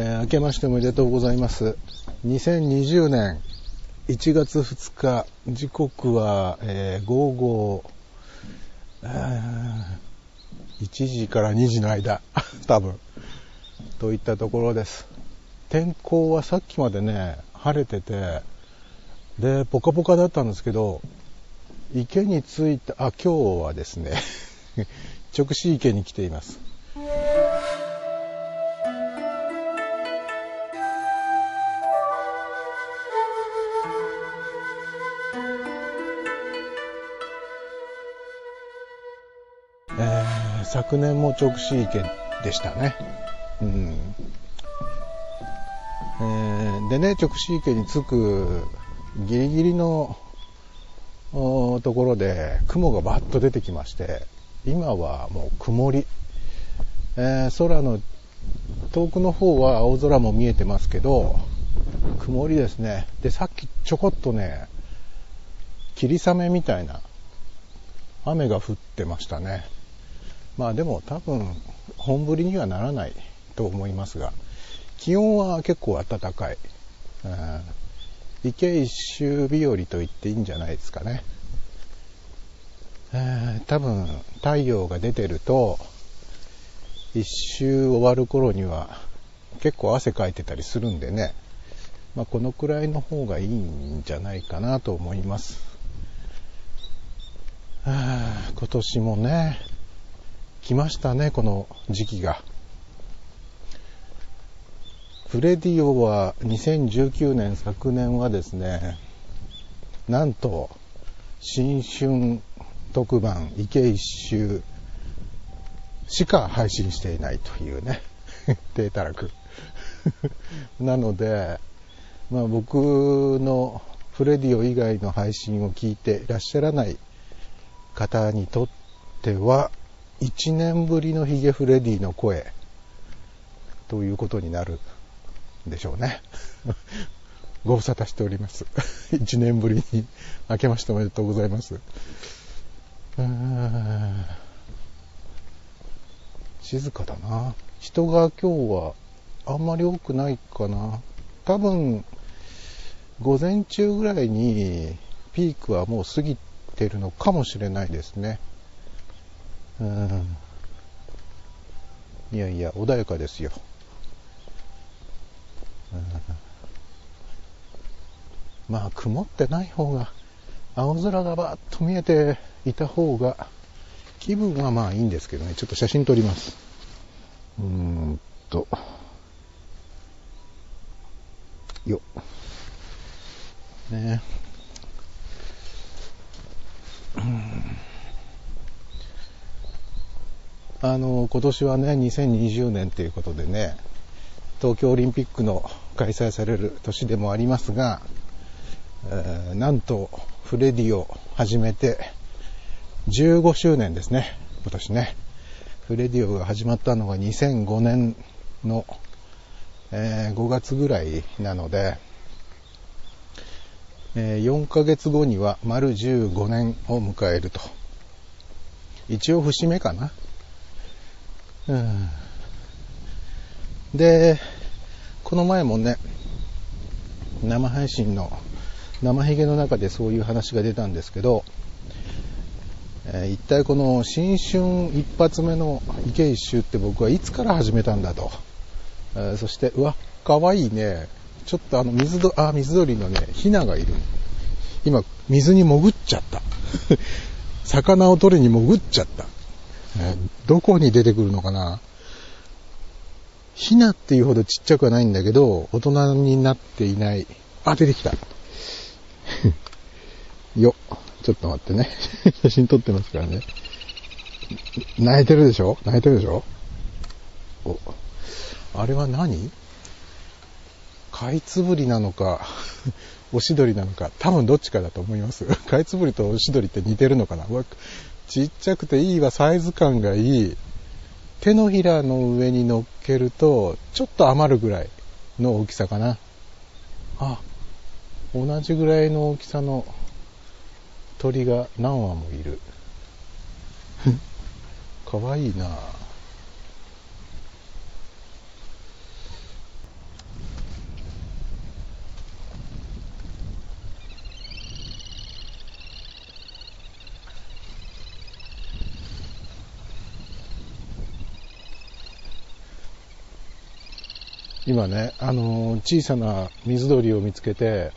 えー、明けましておめでとうございます。2020年1月2日、時刻は、えー、午後、1時から2時の間、多分、といったところです。天候はさっきまでね、晴れてて、で、ポカポカだったんですけど、池に着いた、あ、今日はですね、直視池に来ています。昨年も直視池でしたね。うん。えー、でね、直視池に着くギリギリのところで雲がバッと出てきまして、今はもう曇り。えー、空の遠くの方は青空も見えてますけど、曇りですね。で、さっきちょこっとね、霧雨みたいな雨が降ってましたね。まあでも多分本降りにはならないと思いますが、気温は結構暖かい。うん、池一周日和と言っていいんじゃないですかね。えー、多分太陽が出てると、一周終わる頃には結構汗かいてたりするんでね、まあ、このくらいの方がいいんじゃないかなと思います。今年もね、来ましたね、この時期が。フレディオは2019年昨年はですね、なんと新春特番池一周しか配信していないというね、低たらく。なので、まあ僕のフレディオ以外の配信を聞いていらっしゃらない方にとっては、1年ぶりのヒゲフレディの声ということになるでしょうね。ご無沙汰しております。1年ぶりに明けましておめでとうございます。静かだな。人が今日はあんまり多くないかな。多分、午前中ぐらいにピークはもう過ぎてるのかもしれないですね。ん。いやいや、穏やかですよ。うん、まあ、曇ってない方が、青空がバーッと見えていた方が、気分はまあいいんですけどね。ちょっと写真撮ります。うーんと。よ。ねうんあの、今年はね、2020年ということでね、東京オリンピックの開催される年でもありますが、えー、なんと、フレディを始めて15周年ですね、今年ね。フレディオが始まったのが2005年の、えー、5月ぐらいなので、えー、4ヶ月後には丸15年を迎えると。一応節目かな。で、この前もね、生配信の生ヒゲの中でそういう話が出たんですけど、えー、一体この新春一発目の池一周って僕はいつから始めたんだと。えー、そして、うわ、かわいいね。ちょっとあの水ど、あ、水鳥のね、ヒナがいる。今、水に潜っちゃった。魚を取りに潜っちゃった。えどこに出てくるのかなヒナっていうほどちっちゃくはないんだけど、大人になっていない。あ、出てきた。よ。ちょっと待ってね。写真撮ってますからね。泣いてるでしょ？泣いてるでしょ？お、あれは何？カイツブリなのか、オシドリなのか、多分どっちかだと思います。カイツブリとオシドリって似てるのかな？ちっちゃくていいわ、サイズ感がいい。手のひらの上に乗っけると、ちょっと余るぐらいの大きさかな。あ、同じぐらいの大きさの鳥が何羽もいる。かわいいなぁ今ね、あのー小さな水鳥を見つけて、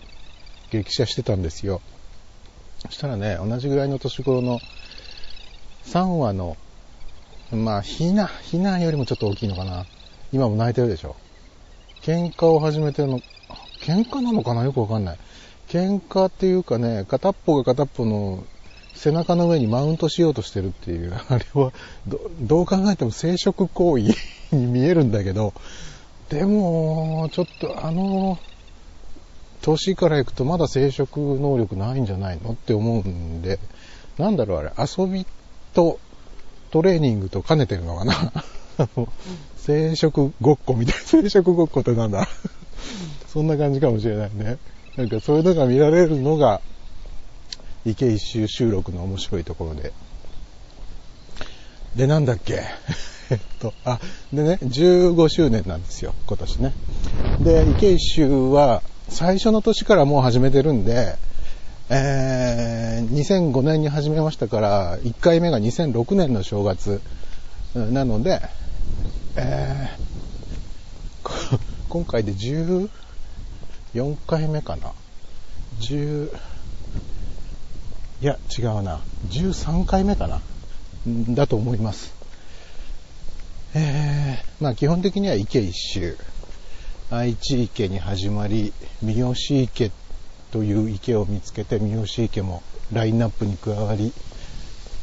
激写してたんですよ。そしたらね、同じぐらいの年頃の3羽の、まあ、ヒナ、ヒナよりもちょっと大きいのかな。今も泣いてるでしょ。喧嘩を始めてるの、喧嘩なのかな？よくわかんない。喧嘩っていうかね、片っぽが片っぽの背中の上にマウントしようとしてるっていう、あれはど、どう考えても生殖行為に見えるんだけど、でも、ちょっとあの、年からいくとまだ生殖能力ないんじゃないのって思うんで、なんだろうあれ、遊びとトレーニングと兼ねてるのかな？生殖ごっこみたいな、生殖ごっこってなんだ？そんな感じかもしれないね。なんかそういうのが見られるのが、池一周収録の面白いところで。で、なんだっけ？えっと、あ、でね、15周年なんですよ、今年ね。で、池一周は、最初の年からもう始めてるんで、えー、2005年に始めましたから、1回目が2006年の正月なので、えー、今回で14回目かな。10、いや、違うな。13回目かな。だと思います。えー、まあ基本的には池一周。愛知池に始まり、三好池という池を見つけて、三好池もラインナップに加わり、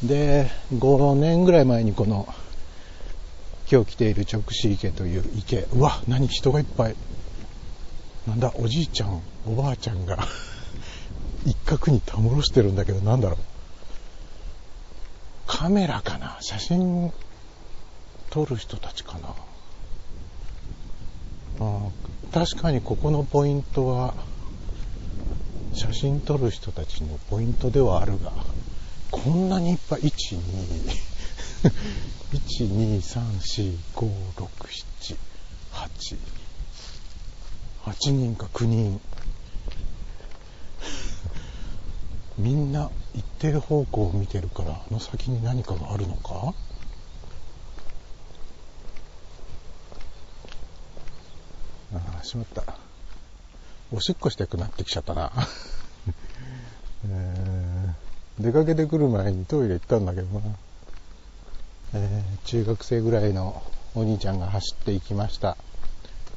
で、5年ぐらい前にこの、今日来ている直視池という池。うわ、何人がいっぱい。なんだ、おじいちゃん、おばあちゃんが 一角にたむろしてるんだけど、なんだろう。カメラかな？写真撮る人たちかな。あ確かにここのポイントは、写真撮る人たちのポイントではあるが、こんなにいっぱい、1、2、1、2、3、4、5、6、7、8、8人か9人。みんな一定方向を見てるから、あの先に何かがあるのか？しまった。おしっこしたくなってきちゃったな。えー出かけてくる前にトイレ行ったんだけどな。えー中学生ぐらいのお兄ちゃんが走っていきました。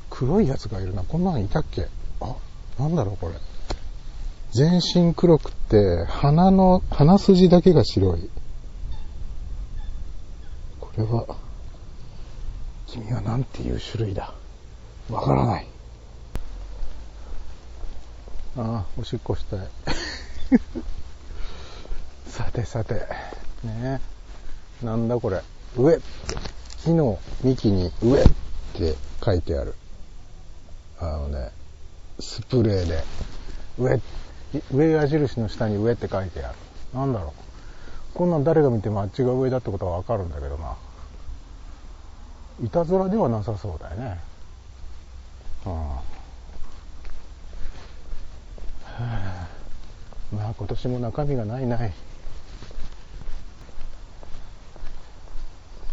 黒いやつがいるな。こんなのいたっけ？あ、なんだろうこれ。全身黒くって、鼻の、鼻筋だけが白い。これは、君は何ていう種類だ？わからない。ああ、おしっこしたい。さてさて、ねえなんだこれ。上、木の幹に上って書いてある。あのね、スプレーで、上、上矢印の下に上って書いてある。なんだろう。こんなん誰が見てもあっちが上だってことはわかるんだけどな。いたずらではなさそうだよね。うん。はあまあ今年も中身がないない。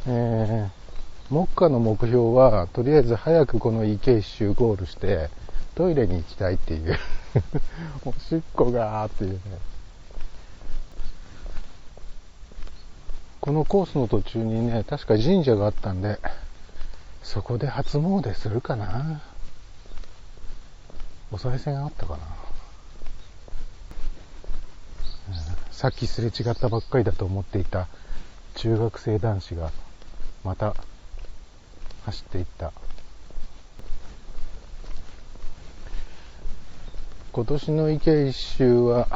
えー、目下の目標は、とりあえず早くこの池一周ゴールして、トイレに行きたいっていう。おしっこがーっていうね。このコースの途中にね、確か神社があったんで、そこで初詣するかな。お賽銭あったかな。うんさっきすれ違ったばっかりだと思っていた中学生男子がまた走っていった。今年の池一周は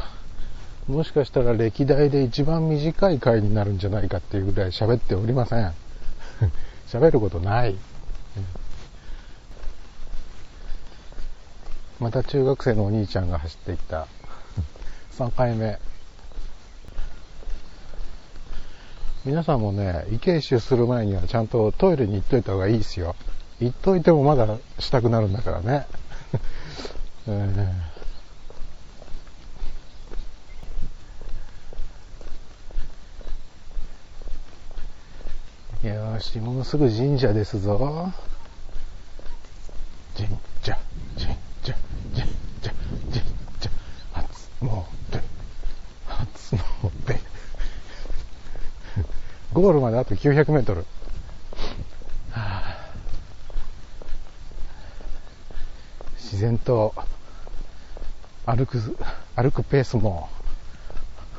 もしかしたら歴代で一番短い回になるんじゃないかっていうぐらい喋っておりません。喋ることない。また中学生のお兄ちゃんが走っていった。3回目。皆さんもね、池一周する前にはちゃんとトイレに行っといた方がいいですよ。行っといてもまだしたくなるんだからね。えーよーし、もうすぐ神社ですぞ。じんじゃ、じんじゃ、じんじゃ、じんじゃ、初詣、初詣。ゴールまであと900メートル。自然と歩く、歩くペースも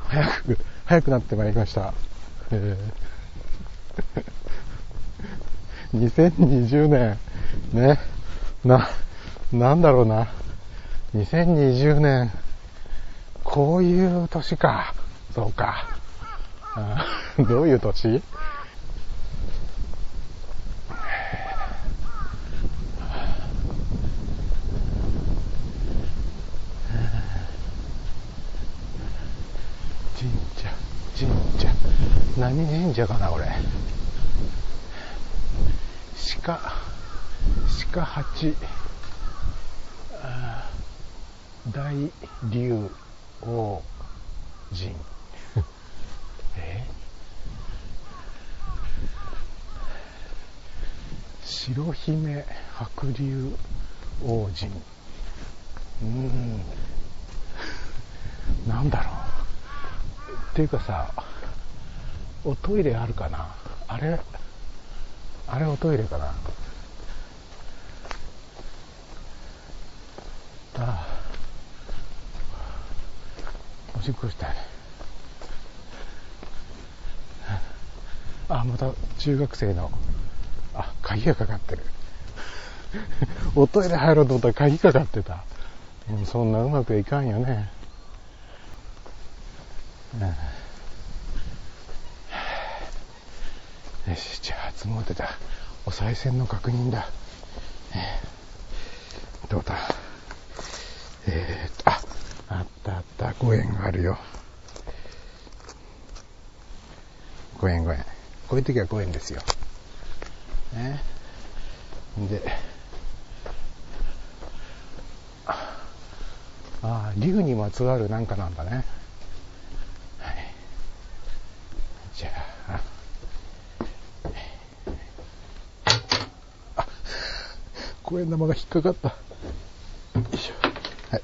早く、早くなってまいりました。2020年、ね、な、なんだろうな。2020年、こういう年か。そうか。どういう年神社、神社。何神社かな、俺。鹿、鹿八、大竜王神。え白姫白竜王神。うん。なんだろう。っていうかさ、おトイレあるかな？あれ、あれおトイレかな？ああ。おしっこしたい。あ、また中学生の、鍵がかかってる。おトイレ入ろうと思ったら鍵かかってた。う、そんなうまくいかんよね。うんよし、じゃあ初詣だ。お賽銭の確認だ。え、どうだ？えー、あ、あったあった、5円があるよ。5円5円。こういう時は5円ですよ。ね。で、ああ、竜にまつわるなんかなんだね。五円 玉が引っかかった。よいしょ。はい。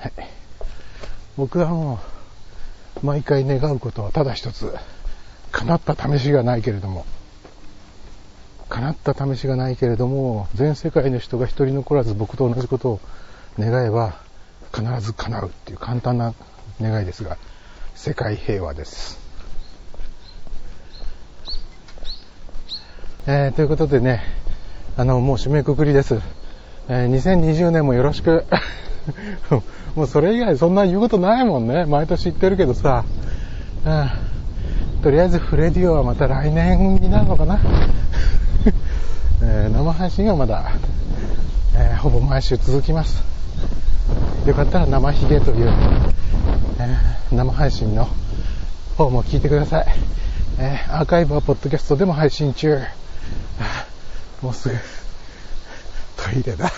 はい。僕はもう、毎回願うことはただ一つ。叶った試しがないけれども、叶った試しがないけれども、全世界の人が一人残らず僕と同じことを願えば、必ず叶うっていう簡単な願いですが、世界平和です。えー、ということでね、あの、もう締めくくりです。えー、2020年もよろしく。もうそれ以外そんな言うことないもんね。毎年言ってるけどさ。うん、とりあえずフレディオはまた来年になるのかな。えー、生配信はまだ、えー、ほぼ毎週続きます。よかったら生ヒゲという、えー、生配信の方も聞いてください。え、アーカイブはポッドキャストでも配信中。もうすぐトイレだ。